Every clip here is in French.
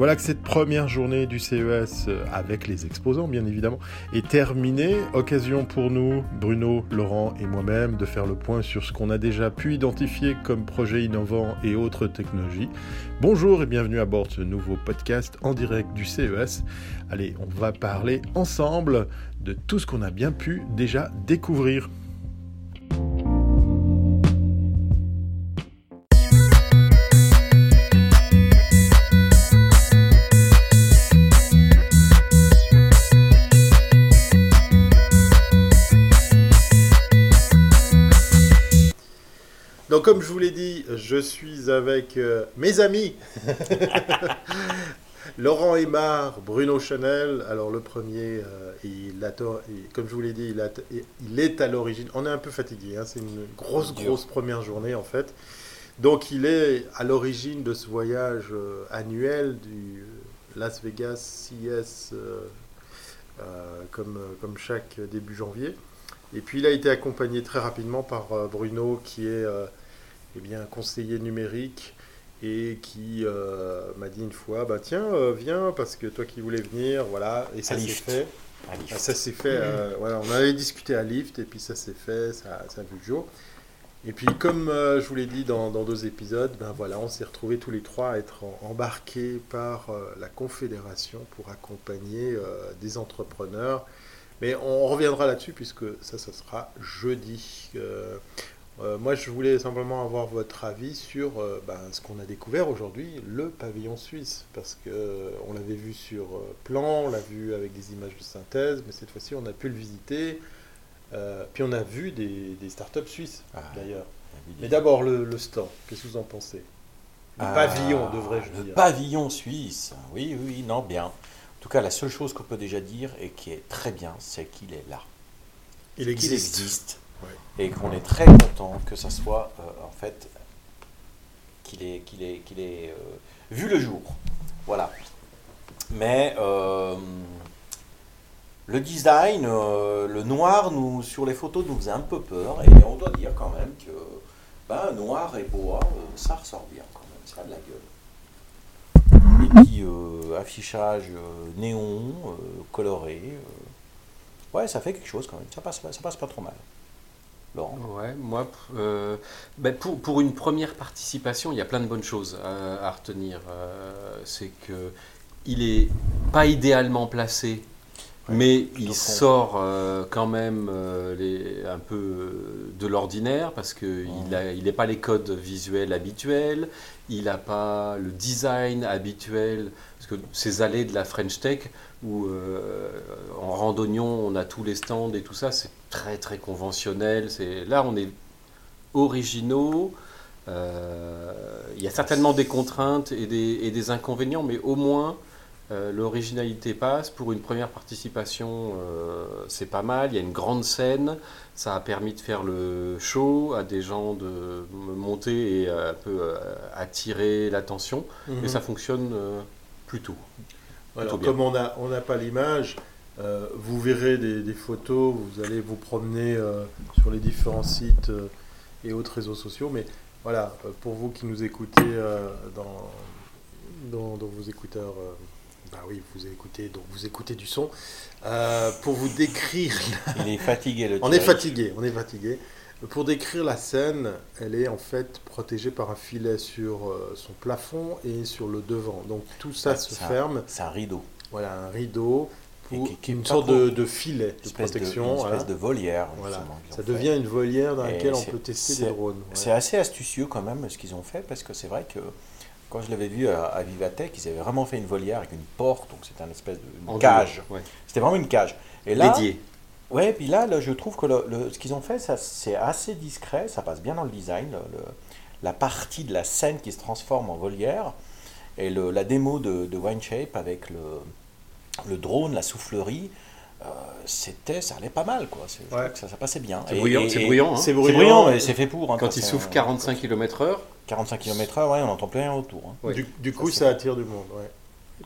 Voilà que cette première journée du CES, euh, avec les exposants bien évidemment, est terminée. Occasion pour nous, Bruno, Laurent et moi-même, de faire le point sur ce qu'on a déjà pu identifier comme projets innovants et autres technologies. Bonjour et bienvenue à bord de ce nouveau podcast en direct du CES. Allez, on va parler ensemble de tout ce qu'on a bien pu déjà découvrir. Je vous l'ai dit, je suis avec euh, mes amis. Laurent Aymar, Bruno Chanel. Alors, le premier, euh, il a, comme je vous l'ai dit, il, il, est à l'origine. On est un peu fatigué. Hein, c'est une grosse, grosse première journée, en fait. Donc, il est à l'origine de ce voyage euh, annuel du Las Vegas CS, comme, comme chaque début janvier. Et puis il a été accompagné très rapidement par Bruno qui est eh bien, conseiller numérique et qui euh, m'a dit une fois bah tiens euh, viens parce que toi qui voulais venir voilà et ça s'est fait. Ah, ça s'est fait euh, voilà on avait discuté à Lift et puis ça s'est fait ça, ça a vu le jour. Et puis comme je vous l'ai dit dans, dans, deux épisodes ben voilà on s'est retrouvés tous les trois à être embarqués par la confédération pour accompagner des entrepreneurs. Mais on reviendra là-dessus puisque ça, ça sera jeudi. Euh, moi, je voulais simplement avoir votre avis sur euh, ben, ce qu'on a découvert aujourd'hui, le pavillon suisse, parce que euh, on l'avait vu sur plan, on l'a vu avec des images de synthèse, mais cette fois-ci, on a pu le visiter. puis on a vu des, des startups suisses, ah, d'ailleurs. Mais d'abord, le, le stand, qu'est-ce que vous en pensez? Le ah, pavillon, devrais-je dire. Le pavillon suisse, oui, oui, non, bien. En tout cas, la seule chose qu'on peut déjà dire et qui est très bien, c'est qu'il est là. Il existe. Il existe et qu'on est très content que ça soit euh, en fait qu'il ait, qu'il ait, qu'il ait euh, vu le jour. Voilà. Mais euh, le design, le noir nous, sur les photos nous faisait un peu peur et on doit dire quand même que ben, noir et bois, ça ressort bien quand même, ça a de la gueule. Et puis affichage néon, coloré, ouais, ça fait quelque chose quand même, ça passe, ça passe pas trop mal. Ouais, moi, euh, ben pour, pour, une première participation, il y a plein de bonnes choses à, retenir. Euh, c'est que il est pas idéalement placé, mais il sort euh, quand même les, un peu de l'ordinaire parce qu'il il n'est pas les codes visuels habituels, il n'a pas le design habituel, parce que ces allées de la French Tech, où en randonnion on a tous les stands et tout ça, c'est très très conventionnel. C'est là on est originaux. Euh, il y a certainement des contraintes et des, et des inconvénients, mais au moins euh, l'originalité passe. Pour une première participation, euh, c'est pas mal. Il y a une grande scène. Ça a permis de faire le show à des gens de monter et un peu attirer l'attention. Et mhm. ça fonctionne plutôt. Alors, comme on n'a on pas l'image, euh, vous verrez des, photos, vous allez vous promener euh, sur les différents sites euh, et autres réseaux sociaux. Mais voilà, pour vous qui nous écoutez dans, dans, vos écouteurs, bah oui, vous écoutez, donc vous écoutez du son. pour vous décrire. Il est fatigué le On est fatigué, on est fatigué. Pour décrire la scène, elle est en fait protégée par un filet sur son plafond et sur le devant. Donc tout ça se ferme. C'est un rideau. Voilà, un rideau qui, une sorte de, filet de protection. une espèce de volière. Ça devient une volière dans laquelle on peut tester des drones. C'est assez astucieux quand même ce qu'ils ont fait parce que c'est vrai que quand je l'avais vu à, Vivatech, ils avaient vraiment fait une volière avec une porte, donc c'était un espèce de cage. C'était vraiment une cage. Et là, Dédié. Ouais, puis là, là, je trouve que le, ce qu'ils ont fait, c'est assez discret, ça passe bien dans le design. la partie de la scène qui se transforme en volière et la démo de, de Wineshape avec le, le drone, la soufflerie, euh, c'était, ça allait pas mal, quoi. Ça, ça, passait bien. C'est bruyant, c'est bruyant. Hein. C'est bruyant, mais c'est fait pour. Hein, Quand il souffle 45 km/h 45 km/h, ouais, on n'entend plus rien autour. Hein. Du, coup, ça, attire du monde. Ouais.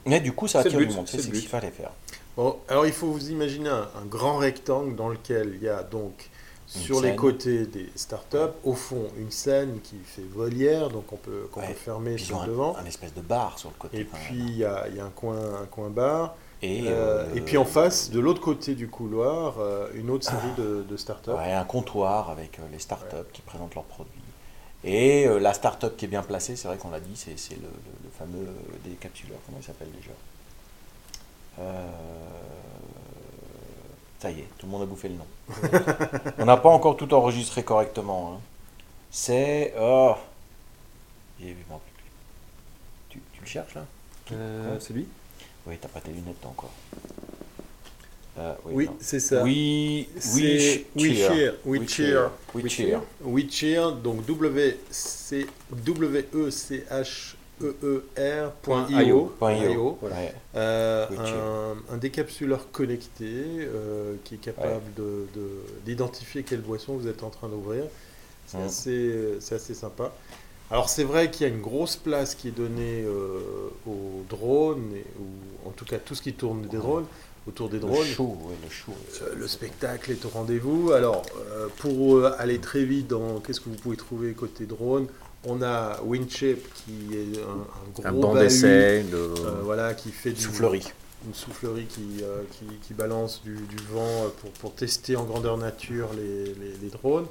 Mais du coup, ça attire du monde. C'est ce qu'il fallait faire. Bon, alors il faut vous imaginer un, grand rectangle dans lequel il y a donc sur les côtés des startups, au fond une scène qui fait volière, donc on peut, qu'on Ouais. peut fermer Puis sur le devant. un espèce de bar sur le côté. Et puis il y a, y a un coin, un coin bar. et, Euh, euh, et puis en face, de l'autre côté du couloir, euh, une autre série de, de startups. ouais, un comptoir avec les startups qui présentent leurs produits. Et euh, la startup qui est bien placée, c'est vrai qu'on l'a dit, c'est le, le- le fameux euh, décapsuleur. Comment il s'appelle déjà? Euh, Ça y est, tout le monde a bouffé le nom. On n'a pas encore tout enregistré correctement. hein. C'est. Oh. Tu, tu le cherches là? Euh, c'est lui? Oui, t'as pas tes lunettes encore. Euh, Oui, c'est ça. Oui, C'est oui, WeCheer. WeCheer. WeCheer. WeCheer, donc W C W E C H E E R point io. Point io. Ouais. Euh, un, un décapsuleur connecté euh, qui est capable de- de- d'identifier quelle boisson vous êtes en train d'ouvrir. C'est Mhm. assez, assez sympa. Alors c'est vrai qu'il y a une grosse place qui est donnée euh, aux drones, et, ou en tout cas tout ce qui tourne des drones, autour des Le drones. show, ouais, le show. Euh, le spectacle est au rendez-vous. Alors, euh, pour euh, aller très vite dans qu'est-ce que vous pouvez trouver côté drone, on a Windchip qui est un, un Un gros banc bahut, d'essai, de... voilà, qui fait du, Soufflerie. une soufflerie qui, qui, qui balance du, du vent pour, pour tester en grandeur nature les, les- les drones.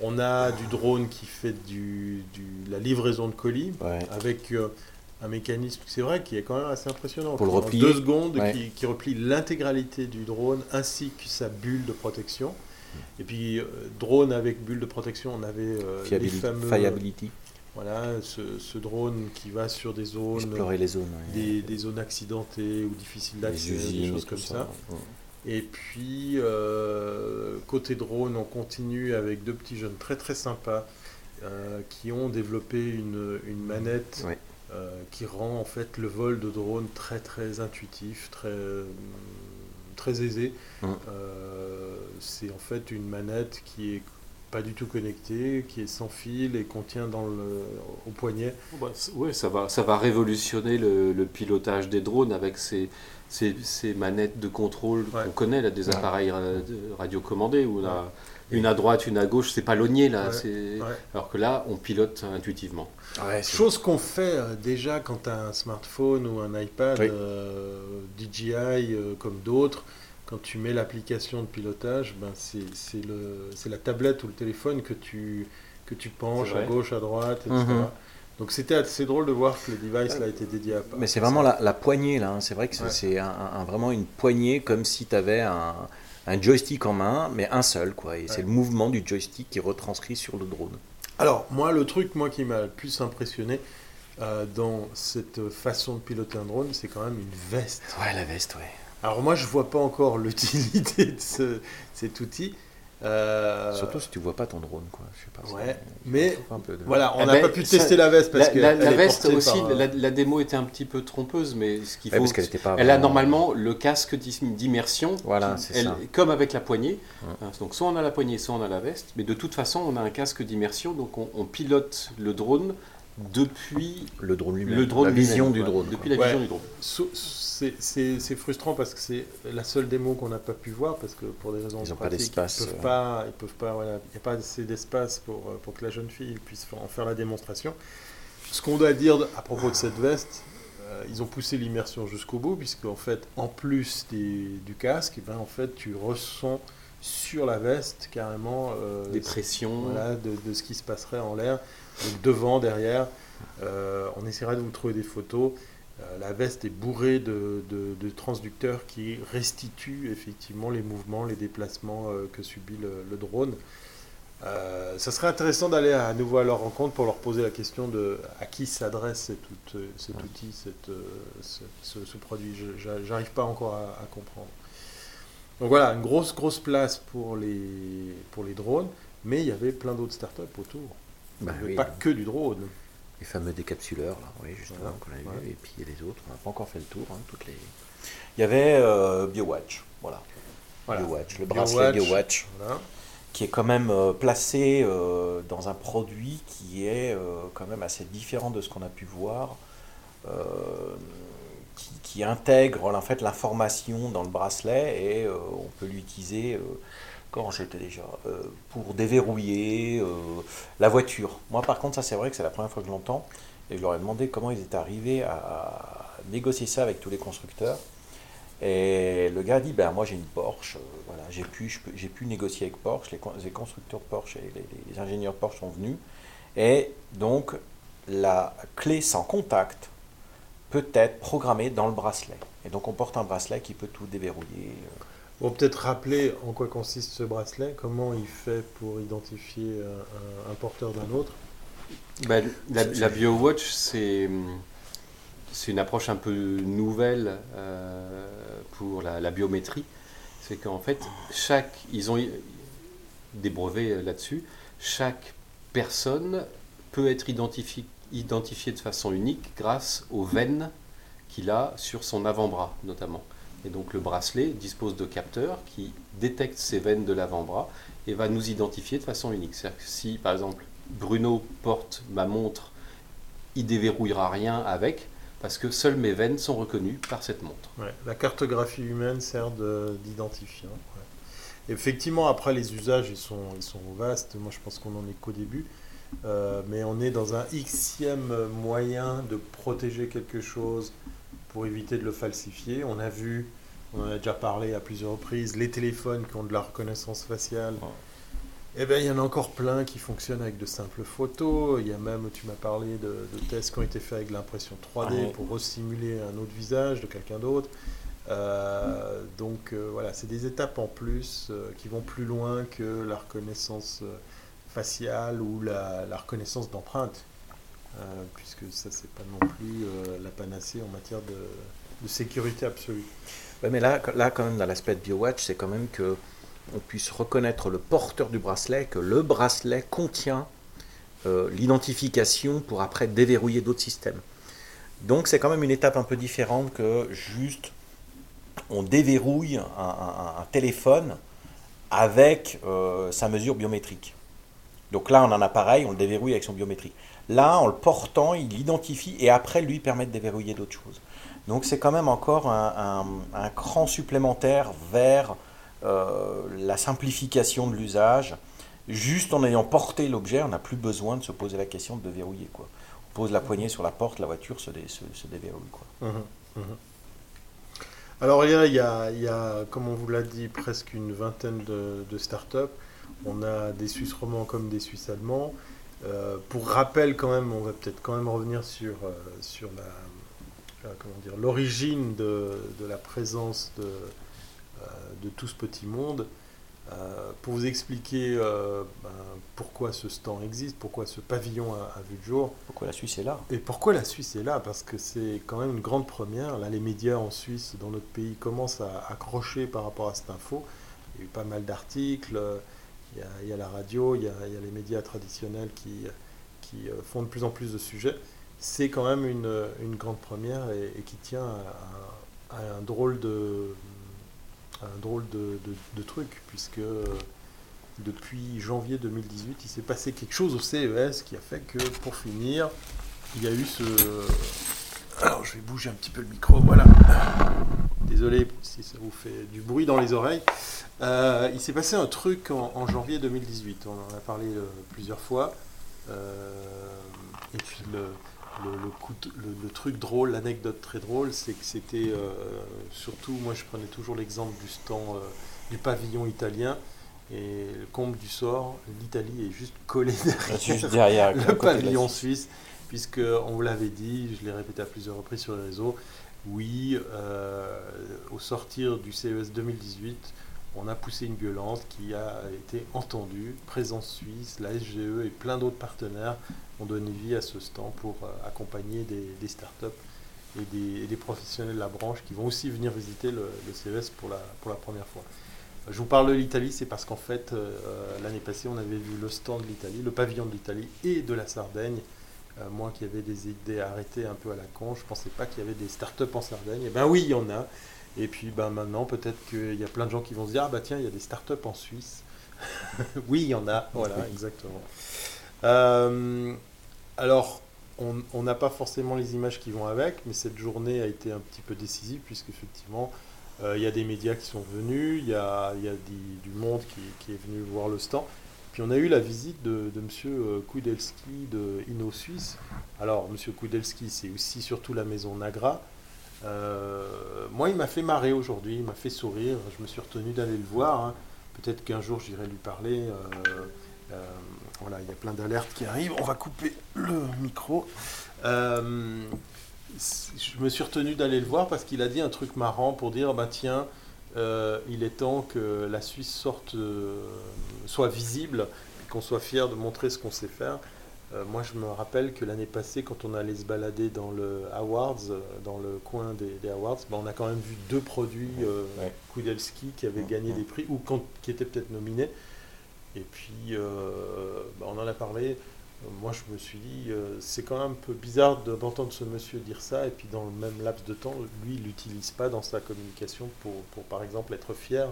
On a du drone qui fait du, du- la livraison de colis Ouais. avec un mécanisme, c'est vrai, qui est quand même assez impressionnant. Pour le replier. deux secondes, Ouais. qui, qui replie l'intégralité du drone ainsi que sa bulle de protection. Et puis, euh, drone avec bulle de protection, on avait euh, les fameux. Fiability. Voilà, ce, ce drone qui va sur des zones Explorer les zones. ouais. des, des zones accidentées ou difficiles Les d'accès, des choses comme ça. Ouais. Et puis, euh, côté drone, on continue avec deux petits jeunes très très sympas euh, qui ont développé une, une manette qui rend en fait le vol de drone très très intuitif, très, très aisé. Euh, C'est en fait une manette qui est pas du tout connectée, qui est sans fil et qu'on tient dans le, au poignet. Bah, c- ouais, ça va, ça va révolutionner le, le pilotage des drones avec ces, ces, ces manettes de contrôle Ouais. qu'on connaît, là, des Ouais. appareils de- radiocommandés, où on a une à droite, une à gauche, c'est pas logné là, Ouais. c'est- Ouais. alors que là, on pilote intuitivement. Ouais, Chose qu'on fait euh, déjà quand tu as un smartphone ou un iPad Oui. euh, DJI euh, comme d'autres. Quand tu mets l'application de pilotage, ben c'est c'est le- c'est la tablette ou le téléphone que tu, que tu penches à gauche, à droite, etc. Mhm. Donc c'était assez drôle de voir que le device là a été dédié à Mais c'est vraiment la, la poignée là, hein. c'est vrai que c'est Ouais. c'est un- un- vraiment une poignée comme si tu avais un, un joystick en main, mais un seul quoi. Et c'est le mouvement du joystick qui est retranscrit sur le drone. Alors, moi, le truc moi, qui m'a le plus impressionné euh, dans cette façon de piloter un drone, c'est quand même une veste. Ouais, la veste, ouais. Alors moi, je vois pas encore l'utilité de ce- cet outil. Euh, Surtout si tu vois pas ton drone quoi. Je sais pas. Ouais, mais trouve un peu de- Voilà, on Eh n'a ben, pas pu ça- tester la veste parce La, que la- veste aussi, par, euh, la, la démo était un petit peu trompeuse, mais ce qu'il Ouais, faut, parce qu'elle était pas. elle a normalement le casque d'immersion, Voilà, c'est ça. comme avec la poignée. Ouais. Hein, Donc soit on a la poignée, soit on a la veste, mais de toute façon on a un casque d'immersion, donc on, on pilote le drone depuis Le drone lui-même. le drone la vision lui-même, du drone. Depuis la Ouais. vision du drone. So- C'est c'est- c'est frustrant parce que c'est la seule démo qu'on n'a pas pu voir parce que pour des raisons Ils ont pas pratiques, d'espace, Ils peuvent euh. pas, ils peuvent pas, voilà, il n'y a pas assez d'espace pour, euh, pour que la jeune fille puisse en faire la démonstration. Ce qu'on doit dire à propos de cette veste, euh, ils ont poussé l'immersion jusqu'au bout puisque en fait, en plus des- du casque, eh ben, en fait, tu ressens sur la veste carrément euh, Des pressions. voilà, de, de ce qui se passerait en l'air. Donc devant, derrière, euh, on essaiera de vous trouver des photos. Euh, la veste est bourrée de, de- de transducteurs qui restituent effectivement les mouvements, les déplacements euh, que subit le, le drone. Ça serait intéressant d'aller à nouveau à leur rencontre pour leur poser la question de à qui s'adresse cet, out- cet outil, cette, ce, ce- ce produit. J'arrive pas encore à, à comprendre. Donc voilà, une grosse grosse place pour les, pour les drones, mais il y avait plein d'autres startups autour. Bah oui, pas que du drone. Les fameux décapsuleurs, là, oui, justement, Voilà. qu'on a vu. Et puis les autres, on n'a pas encore fait le tour. hein, toutes les... Il y avait euh, BioWatch, voilà. Voilà. BioWatch, le bracelet BioWatch, Voilà. qui est quand même euh, placé euh, dans un produit qui est euh, quand même assez différent de ce qu'on a pu voir, euh, qui, qui intègre en fait l'information dans le bracelet et euh, on peut l'utiliser euh, comment c'était déjà euh, Pour déverrouiller euh, la voiture. Moi, par contre, ça c'est vrai que c'est la première fois que je l'entends. Et je leur ai demandé comment ils étaient arrivés à négocier ça avec tous les constructeurs. Et le gars a dit, ben moi j'ai une Porsche, euh, voilà, j'ai pu, négocier avec Porsche, les, constructeurs Porsche et les, ingénieurs Porsche sont venus. Et donc la clé sans contact peut être programmée dans le bracelet. Et donc on porte un bracelet qui peut tout déverrouiller. On peut peut-être rappeler en quoi consiste ce bracelet, comment il fait pour identifier un, porteur d'un autre? Ben, la, BioWatch, c'est une approche un peu nouvelle euh, pour la, biométrie. C'est qu'en fait, chaque, ils ont des brevets là-dessus. Chaque personne peut être identifiée de façon unique grâce aux veines qu'il a sur son avant-bras, notamment. Et donc le bracelet dispose de capteurs qui détectent ces veines de l'avant-bras et va nous identifier de façon unique. C'est-à-dire que si, par exemple, Bruno porte ma montre, il déverrouillera rien avec, parce que seules mes veines sont reconnues par cette montre. la cartographie humaine sert d'identifiant. Effectivement, après les usages, ils sont, ils vastes. Moi, je pense qu'on en est qu'au début. Euh, mais on est dans un xème moyen de protéger quelque chose pour éviter de le falsifier. On a vu, on en a déjà parlé à plusieurs reprises, les téléphones qui ont de la reconnaissance faciale. Eh bien, il y en a encore plein qui fonctionnent avec de simples photos. Il y a même, tu m'as parlé de, tests qui ont été faits avec l'impression 3D pour resimuler un autre visage de quelqu'un d'autre. Euh, donc euh, voilà, c'est des étapes en plus euh, qui vont plus loin que la reconnaissance faciale ou la, reconnaissance d'empreinte, puisque ça c'est pas non plus la panacée en matière de, sécurité absolue. mais là, là quand même dans l'aspect de BioWatch, c'est quand même que on puisse reconnaître le porteur du bracelet, que le bracelet contient euh, l'identification pour après déverrouiller d'autres systèmes. Donc c'est quand même une étape un peu différente que juste on déverrouille un, téléphone avec euh, sa mesure biométrique. Donc là on a pareil, on le déverrouille avec son biométrique. Là en le portant, il l'identifie et après lui permet de déverrouiller d'autres choses. Donc c'est quand même encore un, cran supplémentaire vers euh, la simplification de l'usage. Juste en ayant porté l'objet, on n'a plus besoin de se poser la question de verrouiller. Quoi. On pose la poignée sur la porte, la voiture se, déverrouille. Quoi. Mmh, mmh. Alors il y, a, il, y a, comme on vous l'a dit, presque une vingtaine de, de startups. On a des Suisses romands comme des Suisses allemands. Euh, pour rappel, quand même, on va peut-être quand même revenir sur, euh, sur la, comment dire, l'origine de, de, la présence de, euh, de tout ce petit monde. Euh, pour vous expliquer euh, ben, pourquoi ce stand existe, pourquoi ce pavillon a, vu le jour. Pourquoi la Suisse est là Et pourquoi la Suisse est là Parce que c'est quand même une grande première. Là, les médias en Suisse, dans notre pays, commencent à accrocher par rapport à cette info. Il y a eu pas mal d'articles, il, y a la radio, il y a, les médias traditionnels qui, qui, font de plus en plus de sujets. C'est quand même une, grande première et, qui tient à un drôle de, truc, puisque euh, depuis janvier 2018, il s'est passé quelque chose au CES qui a fait que, pour finir, il y a eu ce... Alors, je vais bouger un petit peu le micro, voilà. Désolé si ça vous fait du bruit dans les oreilles. Euh, il s'est passé un truc en, janvier 2018, on en a parlé euh, plusieurs fois. et puis le, le, truc drôle, l'anecdote très drôle, c'est que c'était euh, surtout, moi je prenais toujours l'exemple du stand euh, du pavillon italien. Et le comble du sort, l'Italie est juste collée derrière, le pavillon suisse, puisque on vous l'avait dit, je l'ai répété à plusieurs reprises sur les réseaux, oui, euh, au sortir du CES 2018, on a poussé une gueulante qui a été entendue, Présence Suisse, la SGE et plein d'autres partenaires ont donné vie à ce stand pour euh, accompagner des, startups et des, professionnels de la branche qui vont aussi venir visiter le, CES pour la, pour la première fois. Je vous parle de l'Italie, c'est parce qu'en fait, euh, l'année passée, on avait vu le stand de l'Italie, le pavillon de l'Italie et de la Sardaigne. Euh, moi qui avais des idées arrêtées un peu à la con, je ne pensais pas qu'il y avait des startups en Sardaigne. Et eh ben oui, il y en a. Et puis ben, maintenant, peut-être qu'il y a plein de gens qui vont se dire Ah bah tiens, il y a des startups en Suisse. oui, il y en a, voilà, exactement. Euh, alors, on n'a pas forcément les images qui vont avec, mais cette journée a été un petit peu décisive, puisque effectivement, Euh, Il y a des médias qui sont venus, il y a, y a des- du monde qui, qui est venu voir le stand. On a eu la visite de, de M. Kudelski de Inno Suisse. Alors, M. Kudelski, c'est aussi surtout la maison Nagra. Euh, moi, il m'a fait marrer aujourd'hui, il m'a fait sourire. Je me suis retenu d'aller le voir. hein. Peut-être qu'un jour, j'irai lui parler. euh, euh, voilà, il y a plein d'alertes qui arrivent. On va couper le micro. Euh, je me suis retenu d'aller le voir parce qu'il a dit un truc marrant pour dire bah tiens, euh, il est temps que la Suisse sorte, euh, soit visible, et qu'on soit fier de montrer ce qu'on sait faire. Euh, moi, je me rappelle que l'année passée, quand on allait se balader dans le Awards, dans le coin des, des Awards, bah, on a quand même vu deux produits Ouais. Kudelski qui avaient gagné des prix ou quand- qui étaient peut-être nominés. Et puis, bah, on en a parlé. Moi, je me suis dit, euh, c'est quand même un peu bizarre de- d'entendre ce monsieur dire ça, et puis dans le même laps de temps, lui, il l'utilise pas dans sa communication pour, pour, par exemple, être fier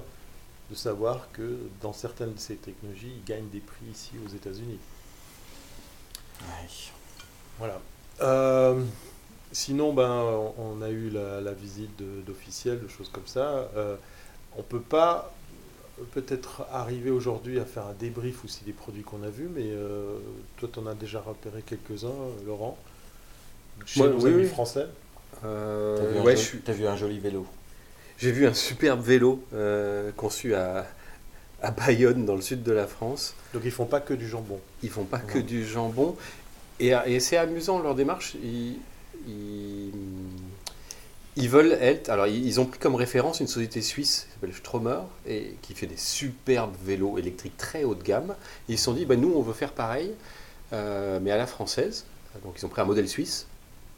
de savoir que dans certaines de ces technologies, il gagne des prix ici aux États-Unis. Ouais. Voilà. Euh, sinon, ben, on a eu la, la visite d'officiels, de choses comme ça. Euh, on peut pas peut-être arriver aujourd'hui à faire un débrief aussi des produits qu'on a vus, mais euh, toi, tu en as déjà repéré quelques-uns, Laurent, chez Moi, nos oui, amis oui. français? Euh, T'as vu, un ouais, joli- je suis- t'as vu un joli vélo? J'ai vu un superbe vélo euh, conçu à, à Bayonne, dans le sud de la France. Donc, ils font pas que du jambon? Ils font pas que du jambon. Et, et c'est amusant leur démarche. Ils, ils, ils veulent être. Alors, ils ils ont pris comme référence une société suisse qui s'appelle Stromer et qui fait des superbes vélos électriques très haut de gamme. Et ils se sont dit, bah, nous, on veut faire pareil, euh, mais à la française. Donc, ils ont pris un modèle suisse.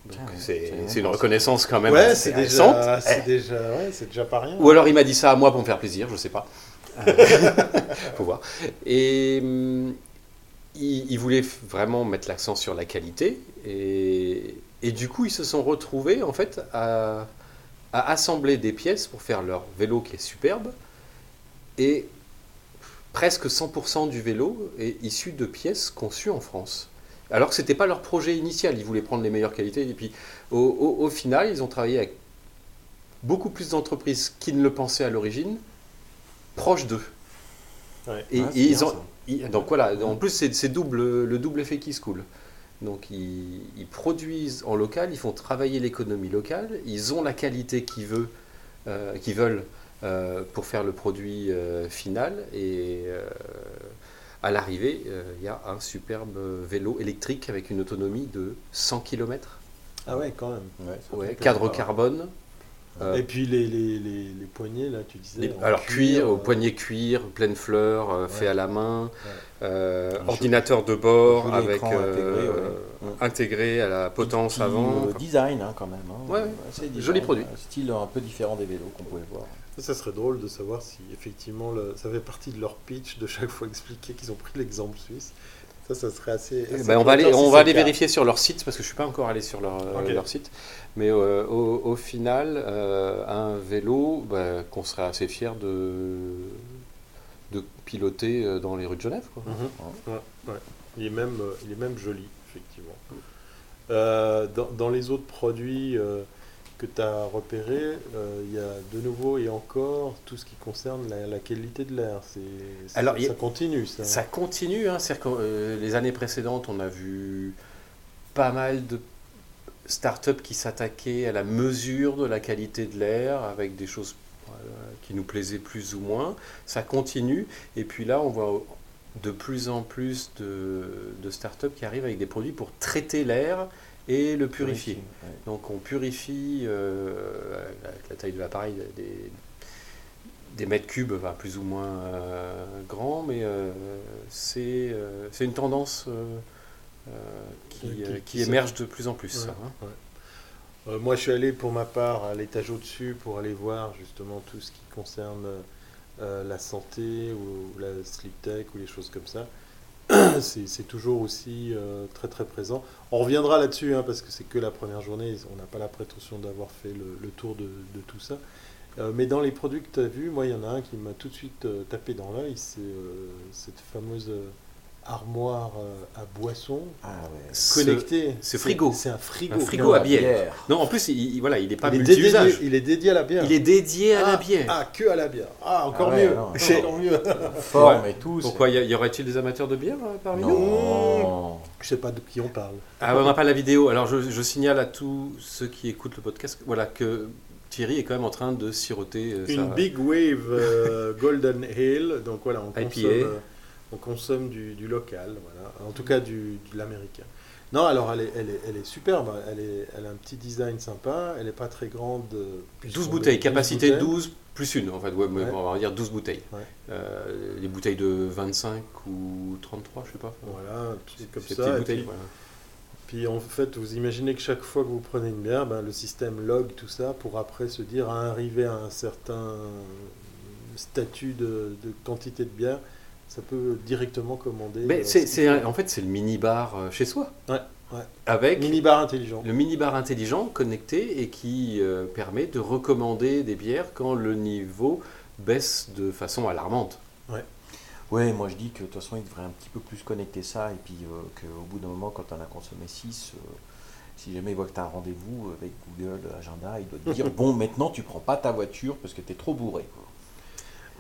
Donc, Tiens, c'est une reconnaissance quand même ouais, c'est déjà, c'est Eh. déjà, ouais, c'est déjà pas rien. Ou alors il m'a dit ça à moi pour me faire plaisir, je sais pas. Euh, Faut voir. Et hum, il, il voulait f- vraiment mettre l'accent sur la qualité. Et, et du coup, ils se sont retrouvés en fait à, à assembler des pièces pour faire leur vélo qui est superbe. Et presque 100% du vélo est issu de pièces conçues en France. Alors que ce n'était pas leur projet initial, ils voulaient prendre les meilleures qualités. Et puis au, au- au final, ils ont travaillé avec beaucoup plus d'entreprises qui ne le pensaient à l'origine, proches d'eux. Ouais. Et, Ouais, et c'est ils ont, ils- donc voilà, en plus c'est c'est double, le double effet qui se coule. Donc ils, ils produisent en local, ils font travailler l'économie locale, ils ont la qualité qu'ils veulent, euh, qu'ils veulent euh, pour faire le produit euh, final et euh, à l'arrivée euh, il y a un superbe vélo électrique avec une autonomie de 100 km, Ah ouais, quand même. Ouais, cadre carbone. Euh, Et puis les, les, les, les poignets, là, tu disais. Alors cuir, au euh, poignet cuir, pleine fleur, euh, fait à la main, euh, ordinateur de bord avec euh, intégré, ouais. intégré à la potence Petit, avant. design hein, quand même. hein. Ouais, ouais. Assez Joli design, produit. Un style un peu différent des vélos qu'on pouvait voir. Ça, ça serait drôle de savoir si effectivement le- ça fait partie de leur pitch de chaque fois expliquer qu'ils ont pris l'exemple suisse. Ça, ça serait assez. assez Ben, on va aller, on va vérifier sur leur site parce que je suis pas encore allé sur leur, site. Mais euh, au, au final, euh, un vélo ben, qu'on serait assez fier de, de piloter euh, dans les rues de Genève. quoi. Mhm. Ouais, ouais. Il, est même, il est même joli, effectivement. Euh, dans, dans les autres produits euh, que tu as repérés, euh, il y a de nouveau et encore tout ce qui concerne la, la qualité de l'air. Alors, a- ça continue, ça. Ça continue, hein, que euh, les années précédentes, on a vu pas mal de startups qui s'attaquaient à la mesure de la qualité de l'air avec des choses qui nous plaisaient plus ou moins. Ça continue, et puis là, on voit de plus en plus de, de startups qui arrivent avec des produits pour traiter l'air et le purifier. Ouais. Donc on purifie euh, avec la taille de l'appareil des, des mètres cubes, enfin, plus ou moins euh, grands, mais euh, c'est euh, c'est une tendance qui, Qui- qui qui se- émerge de plus en plus. Ouais, ça, hein. ouais. Moi, je suis allé pour ma part à l'étage au-dessus pour aller voir justement tout ce qui concerne la santé ou la sleep tech ou les choses comme ça. C'est toujours aussi euh, très très présent. On reviendra là-dessus hein, parce que c'est que la première journée. On n'a pas la prétention d'avoir fait le, tour de, tout ça. Euh, mais dans les produits que tu as vus, moi, il y en a un qui m'a tout de suite euh, tapé dans l'œil. C'est cette fameuse armoire euh, à boisson Ah ouais. Connectée. ce frigo. C'est un frigo. Un frigo à bière. Non, en plus, il, il- voilà, il n'est pas Il est, dédié, il est dédié à la bière. Il est dédié à la Ah, bière. Ah, que à la bière. Ah, encore Ah ouais, mieux. non, c'est- Encore mieux. Forme et tout. Pourquoi y, aurait-il des amateurs de bière euh, parmi nous. Je sais pas de qui on parle. Ah, on n'a pas la vidéo. Alors, je, je signale à tous ceux qui écoutent le podcast voilà, que Thierry est quand même en train de siroter euh, Une Big Wave euh, Golden Ale. Donc voilà, on IPA. consomme, euh, on consomme du, du local. Voilà. En tout cas, du, de l'américain. Non, alors elle est, elle est, elle est superbe. Elle, est, elle a un petit design sympa. Elle n'est pas très grande. euh, 12 puisqu'on bouteilles, capacité bouteilles. 12 plus une en fait, ouais, on va dire 12 bouteilles. Ouais. Euh, les bouteilles de 25 ou 33, je sais pas. Voilà, comme ça. petites Et bouteilles, puis, voilà. Puis en fait, vous imaginez que chaque fois que vous prenez une bière, ben, le système log tout ça pour après se dire à arriver à un certain statut de, de quantité de bière, ça peut directement commander. Mais euh, c'est, ce qu'il c'est un- faut. en fait, c'est le mini-bar euh, chez soi. Ouais, ouais. Avec mini-bar intelligent. le mini-bar intelligent connecté et qui euh, permet de recommander des bières quand le niveau baisse de façon alarmante. Ouais, moi je dis que de toute façon il devrait un petit peu plus connecter ça et puis euh, qu'au bout d'un moment quand on a consommé 6, si jamais il voit que tu as un rendez-vous avec Google Agenda, il doit te dire bon maintenant tu prends pas ta voiture parce que tu es trop bourré.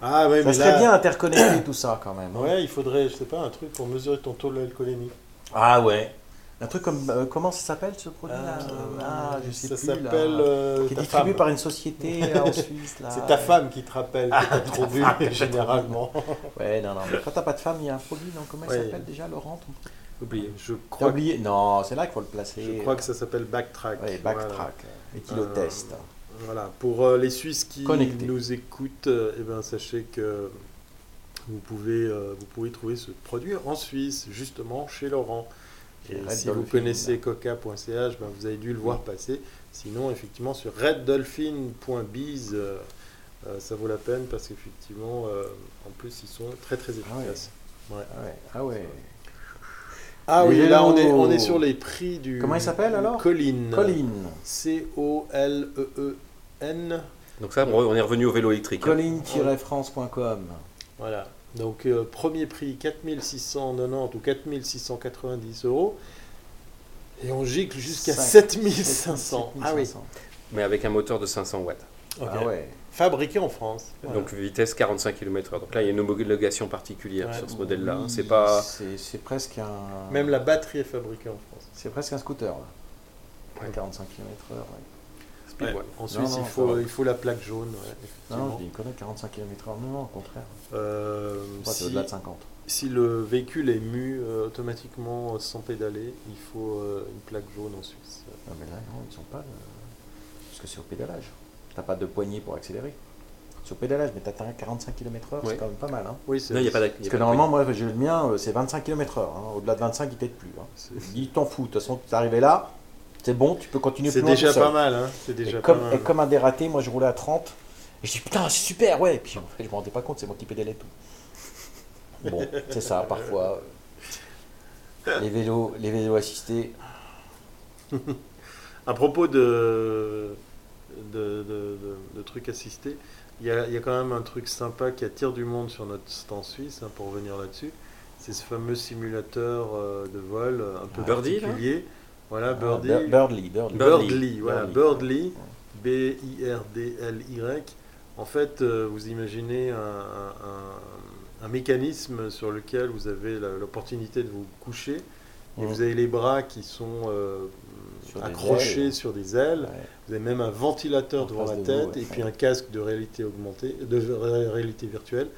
Ah ouais, Ça mais serait là, bien interconnecter tout ça quand même. hein. Ouais, il faudrait, je sais pas, un truc pour mesurer ton taux d'alcoolémie. Ah ouais. Un truc comme euh, comment ça s'appelle ce produit là Euh, Ah, je sais ça plus. s'appelle euh, Qui est distribué femme. par une société là, en Suisse. là. C'est ta femme qui te rappelle que t'as trop bu, généralement. Ouais, non, non, mais quand t'as pas de femme, il y a un produit, non, comment il Ouais. s'appelle déjà, Laurent ton- Oubliez. Je crois, oublié Non, c'est là qu'il faut le placer. je crois que ça s'appelle Backtrack. Ouais, Voilà. backtrack. Et qui Euh, le teste. Voilà, pour euh, les Suisses qui nous écoutent, euh, eh ben, sachez que vous pouvez, euh, vous pouvez trouver ce produit en Suisse, justement chez Laurent. Et Red si vous connaissez coca.ch, ben, vous avez dû le voir passer. Sinon, effectivement, sur reddolphin.biz, ça vaut la peine parce qu'effectivement, en plus, ils sont très très Ah ouais. efficaces. Ouais. Ah ouais. Ah ouais. Ah oui, là, on est, on est sur les prix du. Comment il s'appelle, alors? Colline. Colline. Donc ça, on on est revenu au vélo électrique. hein. Colline-france.com. Voilà. Donc, euh, premier prix 4690 ou 4690 euros. Et on gicle jusqu'à Cinq. 7500. Ah oui. Mais avec un moteur de 500 watts. Ah ouais. Fabriqué en France. Voilà. Donc vitesse 45 km/h. Donc là, il y a une homologation particulière Ouais. sur ce modèle-là. hein. C'est pas. C'est c'est presque un. Même la batterie est fabriquée en France. C'est presque un scooter là. Ouais. 45 km/h. Ouais. En Suisse, non, il, faut, va. il faut la plaque jaune. ouais, Non, je dis une connerie, 45 km/h. Non, non, au contraire. Euh, si, au-delà de 50. si le véhicule est mu euh, automatiquement sans pédaler, il faut euh, une plaque jaune en Suisse. Non, mais là, non, ils sont pas. euh, Parce que c'est au pédalage. T'as pas de poignée pour accélérer. C'est au pédalage, mais t'atteins 45 km/h, c'est quand même pas mal. Hein. Oui, c'est Non, il n'y a pas y Parce a que pas normalement, moi, j'ai le mien, c'est 25 km/h. hein. Au-delà de 25, il t'aide plus. Hein. Il t'en fous, de toute façon, tu es arrivé là, c'est bon, tu peux continuer c'est plus loin déjà tout seul. pas mal. Hein. C'est déjà Et pas comme, mal. et comme un dératé, moi je roulais à 30. Et je dis putain, c'est super, ouais. Et puis en fait, je me rendais pas compte, c'est moi qui pédalais tout. Bon, c'est ça, parfois. Les vélos, les vélos assistés. À propos de, de, de- de- de trucs assistés, il y a, il y a quand même un truc sympa qui attire du monde sur notre stand suisse, hein, pour revenir là-dessus. C'est ce fameux simulateur euh, de vol un peu Birdie, là particulier. Voilà, Birdie. Ah, Bir- Birdly, Birdly. Birdly. Birdly, voilà, Birdly. Birdly. En fait, euh, vous imaginez un, un- un mécanisme sur lequel vous avez l'opportunité de vous coucher. Et Mhm. vous avez les bras qui sont euh, Sur accrochés sur des ailes. Ouais. Vous avez même un ventilateur En devant la de tête vous, ouais. et puis un casque de réalité augmentée, de ré- réalité virtuelle,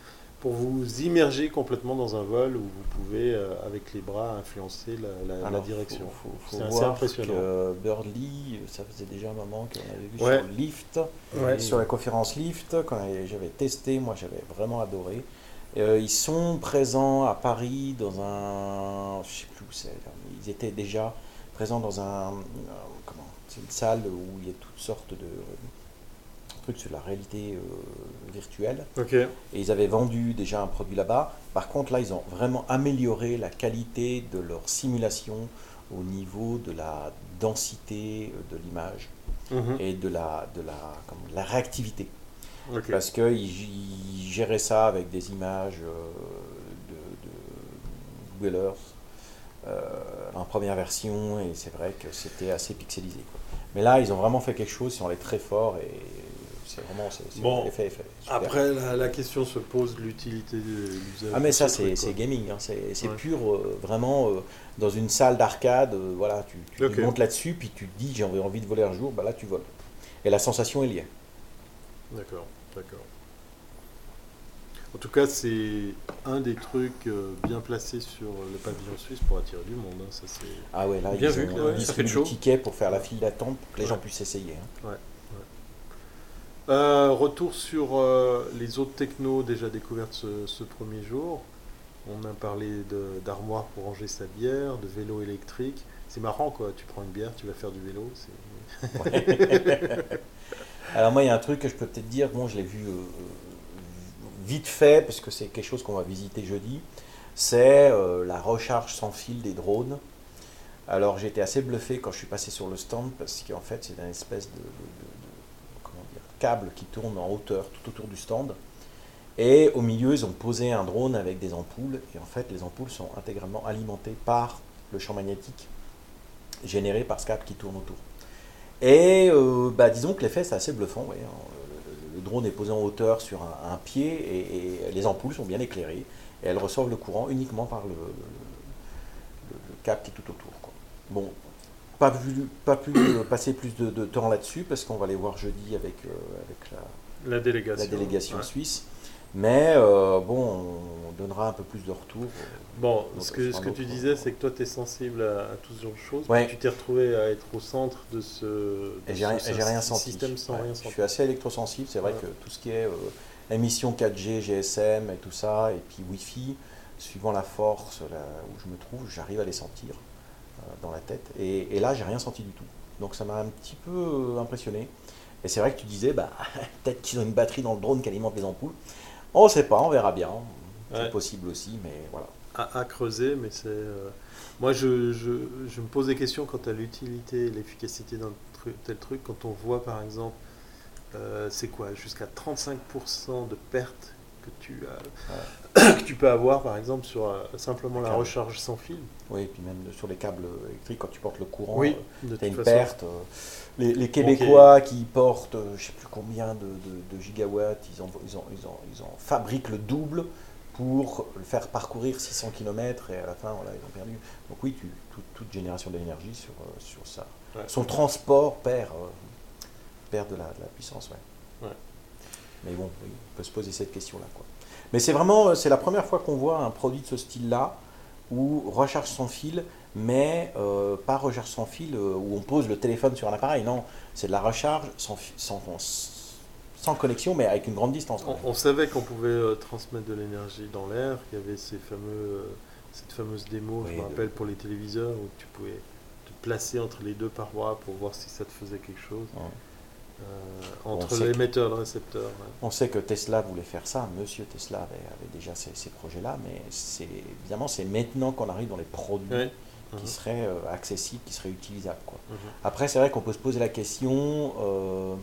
pour vous immerger complètement dans un vol où vous pouvez, euh, avec les bras, influencer la, la- la Alors, direction. Faut- faut C'est assez impressionnant. que Birdly, ça faisait déjà un moment qu'on avait vu Ouais. sur le Lift, Ouais. sur la conférence Lift, quand j'avais testé, moi j'avais vraiment adoré. Euh, ils sont présents à Paris dans un, je sais plus où c'est, ils étaient déjà présents dans un, euh, comment, c'est une salle où il y a toutes sortes de trucs sur la réalité euh, virtuelle. Et ils avaient vendu déjà un produit là-bas. Par contre, là, ils ont vraiment amélioré la qualité de leur simulation au niveau de la densité euh, de l'image Mhm. et de la, de la, comment, de la réactivité. Parce qu'ils géraient ça avec des images euh, de, Dwellers euh, en première version, et c'est vrai que c'était assez pixelisé. quoi. Mais là, ils ont vraiment fait quelque chose, ils sont allés très fort, et c'est vraiment c'est, c'est Bon, effet, effet, super. Après, la, la question se pose de l'utilité de l'usage. Ah mais ça ce c'est gaming, hein. c'est c'est Ouais. pur euh, vraiment euh, dans une salle d'arcade, euh, voilà, tu, montes là-dessus, puis tu te dis j'ai envie de voler un jour, bah là tu voles. Et la sensation est liée. D'accord, d'accord. En tout cas, c'est un des trucs bien placés sur le pavillon suisse pour attirer du monde. hein, Ça, c'est... Ah ouais, là Bien ils vu, ont ouais, euh, ça fait tickets pour faire la file d'attente pour que les Ouais. gens puissent essayer. hein. Euh, retour sur euh, les autres technos déjà découvertes ce, premier jour. On a parlé d'armoire pour ranger sa bière, de vélo électrique. C'est marrant quoi, tu prends une bière, tu vas faire du vélo. Alors moi il y a un truc que je peux peut-être dire, bon je l'ai vu euh, vite fait parce que c'est quelque chose qu'on va visiter jeudi, c'est la recharge sans fil des drones. Alors été assez bluffé quand je suis passé sur le stand parce qu'en fait c'est une espèce de- comment dire, câble qui tourne en hauteur tout autour du stand. Et au milieu ils ont posé un drone avec des ampoules et en fait les ampoules sont intégralement alimentées par le champ magnétique généré par ce câble qui tourne autour. Et euh, bah, disons que l'effet c'est assez bluffant. hein. Le, drone est posé en hauteur sur un, pied et, les ampoules sont bien éclairées et elles reçoivent le courant uniquement par le, le- le- le câble qui est tout autour. Bon, pas, vu, pas pu euh, passer plus de, de temps là-dessus parce qu'on va les voir jeudi avec, euh, avec la, La délégation. la délégation Ouais. suisse. Mais euh, bon, on donnera un peu plus de retour. Bon, Donc, ce que, ce que tu disais, c'est que toi, tu es sensible à, à tout ce genre de choses. Ouais. Tu t'es retrouvé à être au centre de ce, de Et ce- rien, ce j'ai rien senti. système sans Ouais, rien je sentir. suis assez électrosensible. C'est vrai que tout ce qui est euh, émission 4G, GSM et tout ça, et puis Wi-Fi, suivant la force là où je me trouve, j'arrive à les sentir dans la tête. Et, et là, j'ai rien senti du tout. Donc ça m'a un petit peu euh, impressionné. Et c'est vrai que tu disais, bah, peut-être qu'ils ont une batterie dans le drone qui alimente les ampoules. On ne sait pas, on verra bien. C'est Ouais. possible aussi, mais voilà. à, à creuser, mais c'est. euh, Moi, je, je, je me pose des questions quant à l'utilité et l'efficacité d'un tru- tel truc. Quand on voit, par exemple, euh, c'est quoi Jusqu'à 35% de pertes que tu, as, que tu peux avoir, par exemple, sur euh, simplement la recharge sans fil. Oui, et puis même sur les câbles électriques, quand tu portes le courant, Oui, euh, T'as toute une façon. perte. euh, Les, les Québécois qui portent, euh, je sais plus combien de, de- de gigawatts, ils en, ils, en, ils, en, ils en fabriquent le double pour le faire parcourir 600 km et à la fin, voilà, ils ont perdu. Donc oui, tu, tout- toute génération d'énergie sur, euh, sur ça. Ouais. Son transport perd, euh, perd de, la, de la puissance, ouais. Ouais. Mais bon, oui, on peut se poser cette question-là. quoi. Mais c'est vraiment, euh, c'est la première fois qu'on voit un produit de ce style-là, où recharge sans fil, mais euh, pas recharge sans fil euh, où on pose le téléphone sur un appareil. Non, c'est de la recharge sans, sans, sans connexion, mais avec une grande distance. On, savait qu'on pouvait euh, transmettre de l'énergie dans l'air, qu'il y avait ces fameux, cette fameuse démo, Oui, je me de- rappelle, pour les téléviseurs, où tu pouvais te placer entre les deux parois pour voir si ça te faisait quelque chose. Ouais. Euh, entre l'émetteur et le récepteur. ouais. On sait que Tesla voulait faire ça, Monsieur Tesla avait, avait déjà ces, ces projets-là, mais c'est évidemment c'est maintenant qu'on arrive dans les produits Ouais. qui Mhm. seraient euh, accessibles, qui seraient utilisables. Quoi. Mhm. Après, c'est vrai qu'on peut se poser la question euh,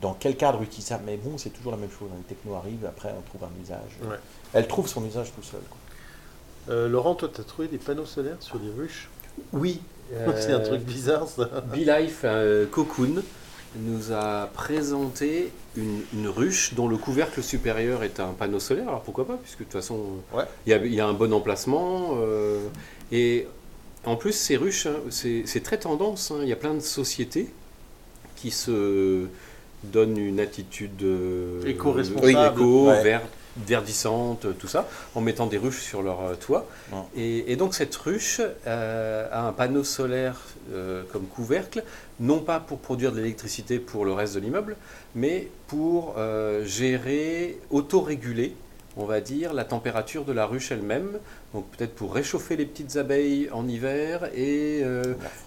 dans quel cadre utilisable. Mais bon, c'est toujours la même chose. Une techno arrive, après on trouve un usage. Ouais. Elle trouve son usage tout seul. quoi. Euh, Laurent, toi, tu as trouvé des panneaux solaires sur les ruches? Oui. C'est un truc bizarre, ça. BeLife euh, Cocoon nous a présenté une, une ruche dont le couvercle supérieur est un panneau solaire. Alors pourquoi pas, puisque de toute façon, Ouais. il y, a, il y a un bon emplacement. euh, et en plus, ces ruches, hein, c'est très tendance. hein. Il y a plein de sociétés qui se donnent une attitude euh, Éco-responsable. oui, éco, Ouais. vert- verdissante, tout ça, en mettant des ruches sur leur euh, toit. Ouais. Et, et donc cette ruche euh, a un panneau solaire euh, comme couvercle, non pas pour produire de l'électricité pour le reste de l'immeuble, mais pour euh, gérer, autoréguler, on va dire, la température de la ruche elle-même. Donc peut-être pour réchauffer les petites abeilles en hiver et euh,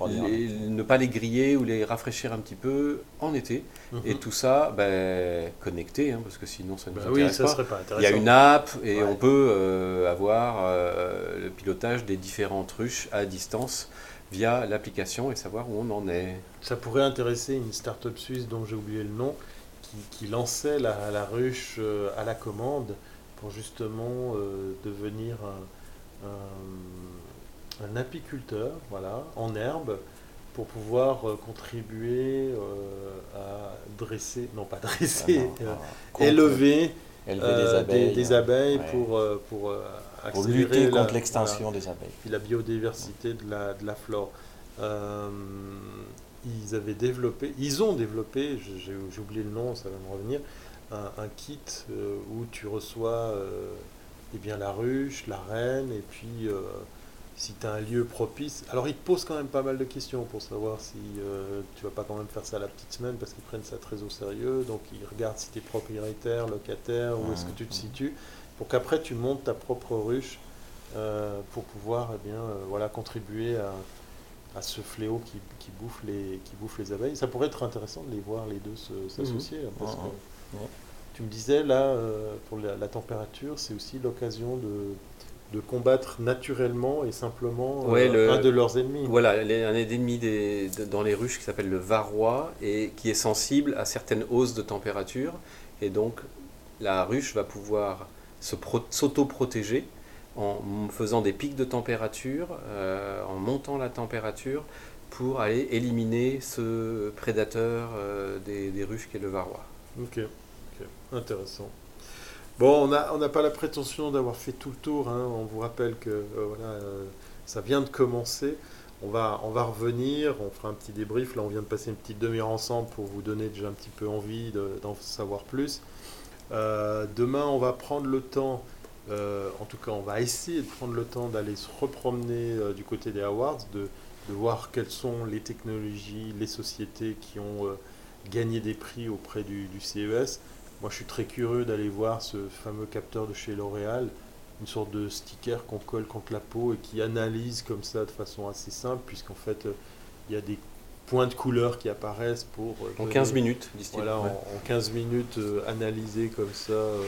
les- ne pas les griller ou les rafraîchir un petit peu en été. Et Mhm. tout ça ben, connecté, hein, parce que sinon ça ne nous Bah oui, intéresse ça pas. serait pas Il y a une app et Ouais. on peut euh, avoir euh, le pilotage des différentes ruches à distance via l'application et savoir où on en est. Ça pourrait intéresser une start-up suisse dont j'ai oublié le nom, qui, qui lançait la, la ruche à la commande pour justement euh, devenir un, un, un apiculteur, voilà, en herbe, pour pouvoir euh, contribuer euh, à dresser, non pas dresser, Ah non, élever, élever des abeilles, des abeilles ouais. pour, pour, lutter contre l'extinction des abeilles. puis la biodiversité de la, de la flore. Ils avaient développé, ils ont développé, j'ai j'ai oublié le nom, ça va me revenir, un, un kit euh, où tu reçois euh, eh bien, la ruche, la reine, et puis euh, si tu as un lieu propice. Alors ils te posent quand même pas mal de questions pour savoir si euh, tu vas pas quand même faire ça la petite semaine, parce qu'ils prennent ça très au sérieux, donc ils regardent si tu es propriétaire, locataire, où est-ce que tu te situes, pour qu'après tu montes ta propre ruche euh, pour pouvoir eh bien, euh, voilà, contribuer à, à ce fléau qui, qui, bouffe les, qui bouffe les abeilles. Ça pourrait être intéressant de les voir les deux se- s'associer. parce Mhm. que Ouais. Tu me disais là, euh, pour la, la température, c'est aussi l'occasion de, de combattre naturellement et simplement euh, le- un de leurs ennemis. Voilà, les- un ennemi des- de- dans les ruches qui s'appelle le varroa et qui est sensible à certaines hausses de température. Et donc, la ruche va pouvoir s'auto-protéger en faisant des pics de température, euh, en montant la température pour aller éliminer ce prédateur euh, des, des ruches qui est le varroa. Ok, ok, intéressant. Bon, on n'a pas la prétention d'avoir fait tout le tour. hein. On vous rappelle que euh, euh, ça vient de commencer. On va, on va revenir, on fera un petit débrief. Là, on vient de passer une petite demi-heure ensemble pour vous donner déjà un petit peu envie de- d'en savoir plus. Euh, demain, on va prendre le temps, en tout cas, on va essayer de prendre le temps d'aller se repromener du côté des awards, de voir quelles sont les technologies, les sociétés qui ont euh, gagné des prix auprès du, du CES. Moi, je suis très curieux d'aller voir ce fameux capteur de chez L'Oréal, une sorte de sticker qu'on colle contre la peau et qui analyse comme ça de façon assez simple, puisqu'en fait, euh, il y a des points de couleur qui apparaissent pour... euh, En donner- 15 minutes, disent-ils. voilà, en, Ouais. en 15 minutes, euh, analyser comme ça euh,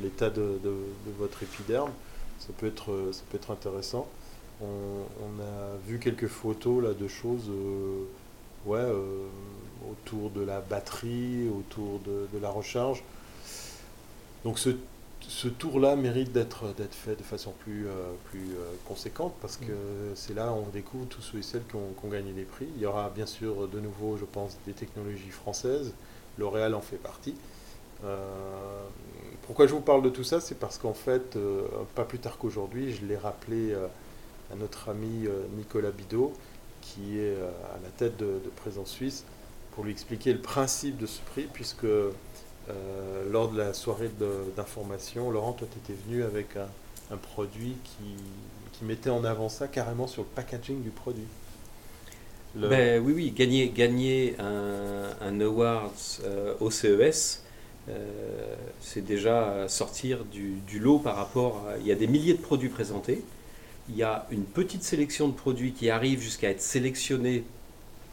l'état de, de- de votre épiderme. Ça peut être, euh, ça peut être intéressant. On, on a vu quelques photos là, de choses euh, ouais, euh, autour de la batterie, autour de, la recharge. Donc ce, ce tour-là mérite d'être fait de façon plus, euh, plus euh, conséquente parce que c'est là où on découvre tous ceux et celles qui ont, gagné des prix. Il y aura bien sûr de nouveau, je pense, des technologies françaises. L'Oréal en fait partie. Euh, pourquoi je vous parle de tout ça? C'est parce qu'en fait, pas plus tard qu'aujourd'hui, je l'ai rappelé à notre ami Nicolas Bidot, qui est à la tête de Présence Suisse, pour lui expliquer le principe de ce prix, puisque euh, lors de la soirée d'information, Laurent, toi, tu étais venu avec un, produit qui, mettait en avant ça carrément sur le packaging du produit. Ben oui, oui, gagner, gagner un, un awards euh, au CES, euh, c'est déjà sortir du, du lot par rapport à... Il y a des milliers de produits présentés, il y a une petite sélection de produits qui arrivent jusqu'à être sélectionnés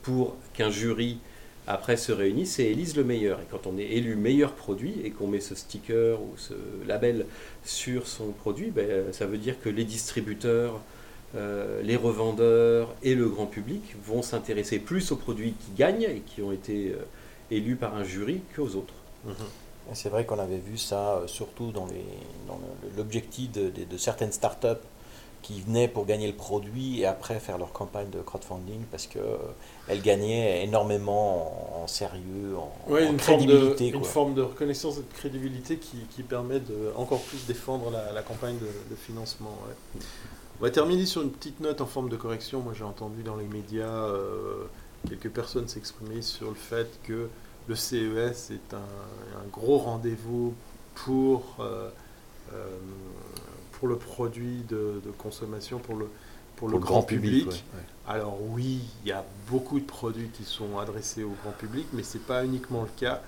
pour qu'un jury après se réunisse et élise le meilleur. Et quand on est élu meilleur produit et qu'on met ce sticker ou ce label sur son produit, ben, ça veut dire que les distributeurs, euh, les revendeurs et le grand public vont s'intéresser plus aux produits qui gagnent et qui ont été euh, élus par un jury qu'aux autres. C'est vrai qu'on avait vu ça euh, surtout dans l'objectif de certaines startups qui venaient pour gagner le produit et après faire leur campagne de crowdfunding parce que euh, elles gagnaient énormément en, en sérieux, en, Ouais, en une, forme de, crédibilité. une forme de reconnaissance et de crédibilité qui, qui permet de encore plus défendre la, la campagne de, de financement. ouais. On va terminer sur une petite note en forme de correction. Moi, j'ai entendu dans les médias euh, quelques personnes s'exprimer sur le fait que le CES est un, un gros rendez-vous pour, euh, euh, pour le produit de, de consommation, pour le, pour le grand, public. ouais, ouais. Alors oui, il y a beaucoup de produits qui sont adressés au grand public, mais c'est pas uniquement le cas.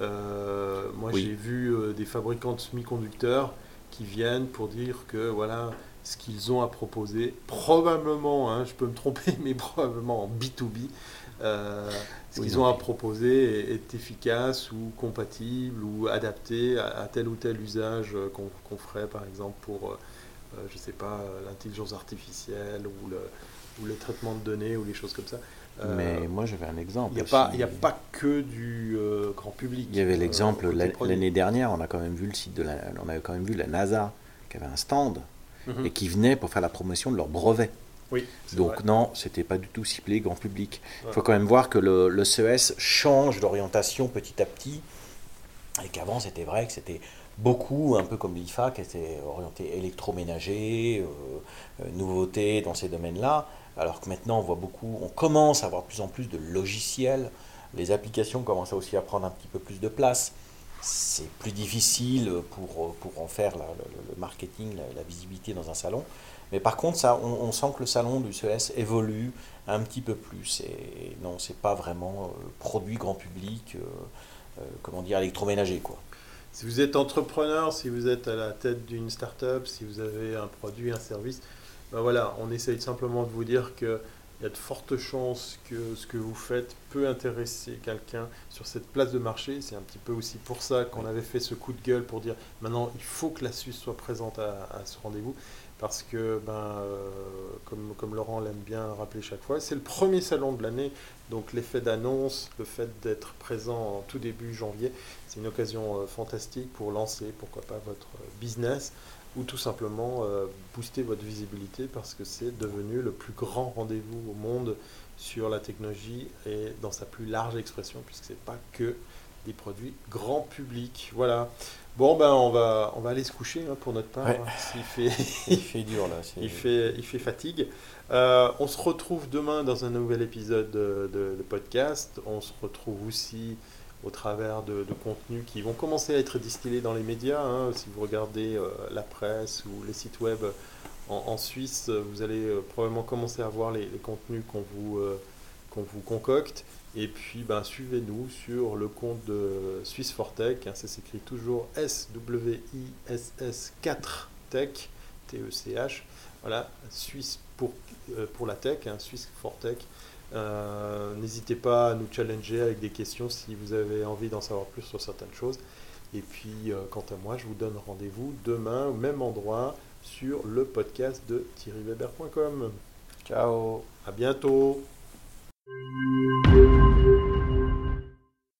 Euh, moi, Oui. j'ai vu euh, des fabricants de semi-conducteurs qui viennent pour dire que voilà ce qu'ils ont à proposer, probablement, hein, je peux me tromper, mais probablement en B2B, euh, ce Oui, qu'ils ont à proposer est, est efficace ou compatible ou adapté à, à tel ou tel usage qu'on ferait, par exemple, pour, euh, euh, je sais pas, l'intelligence artificielle ou le, ou le traitement de données ou les choses comme ça. Euh, Mais moi j'avais un il exemple. n'y a, il y a pas que du euh, grand public. Il y avait l'exemple l'année dernière, on a quand même vu le site de la, on avait quand même vu la NASA qui avait un stand Mhm. et qui venaient pour faire la promotion de leur brevet. Oui, Donc vrai. non, c'était pas du tout ciblé grand public. Il Ouais. faut quand même voir que le, le CES change d'orientation petit à petit, et qu'avant c'était vrai que c'était beaucoup, un peu comme l'IFA, qui était orienté électroménager, euh, euh, nouveautés dans ces domaines-là, alors que maintenant on voit beaucoup, on commence à avoir de plus en plus de logiciels, les applications commencent aussi à prendre un petit peu plus de place. C'est plus difficile pour, pour en faire le, marketing, la, visibilité dans un salon. Mais par contre, ça, on, sent que le salon du CES évolue un petit peu plus. Et non, c'est pas vraiment euh, produit grand public, euh, euh, comment dire, électroménager, quoi. Si vous êtes entrepreneur, si vous êtes à la tête d'une start-up, si vous avez un produit, un service, ben voilà, on essaye simplement de vous dire qu'il y a de fortes chances que ce que vous faites peut intéresser quelqu'un sur cette place de marché. C'est un petit peu aussi pour ça qu'on avait fait ce coup de gueule pour dire maintenant il faut que la Suisse soit présente à, à ce rendez-vous. Parce que, ben, euh, comme, comme Laurent l'aime bien rappeler chaque fois, c'est le premier salon de l'année. Donc l'effet d'annonce, le fait d'être présent en tout début janvier, c'est une occasion euh, fantastique pour lancer, pourquoi pas, votre business ou tout simplement euh, booster votre visibilité parce que c'est devenu le plus grand rendez-vous au monde sur la technologie et dans sa plus large expression puisque c'est pas que des produits grand public. Voilà. Bon ben on va on va aller se coucher hein, pour notre part. Ouais. hein, s'il fait Il fait dur là. il fait, il fait fatigue. Euh, on se retrouve demain dans un nouvel épisode de, de- de podcast. On se retrouve aussi au travers de, contenus qui vont commencer à être distillés dans les médias. hein. Si vous regardez euh, la presse ou les sites web en, en Suisse, euh, vous allez euh, probablement commencer à voir les, contenus qu'on vous, euh, qu'on vous concocte. Et puis, ben, suivez-nous sur le compte de Swiss for Tech. hein. ça s'écrit toujours S-W-I-S-S 4 Tech, T-E-C-H. Voilà, Suisse pour, euh, pour la tech, hein, Suisse for Tech. Euh, N'hésitez pas à nous challenger avec des questions si vous avez envie d'en savoir plus sur certaines choses. Et puis, euh, quant à moi, je vous donne rendez-vous demain au même endroit sur le podcast de thierryweber.com. Ciao. À bientôt.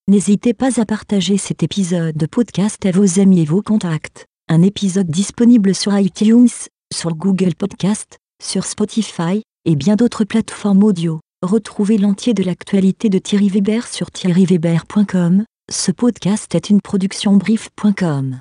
N'hésitez pas à partager cet épisode de podcast à vos amis et vos contacts. Un épisode disponible sur iTunes, sur Google Podcast, sur Spotify, et bien d'autres plateformes audio. Retrouvez l'entier de l'actualité de Thierry Weber sur thierryweber.com. Ce podcast est une production brief.com.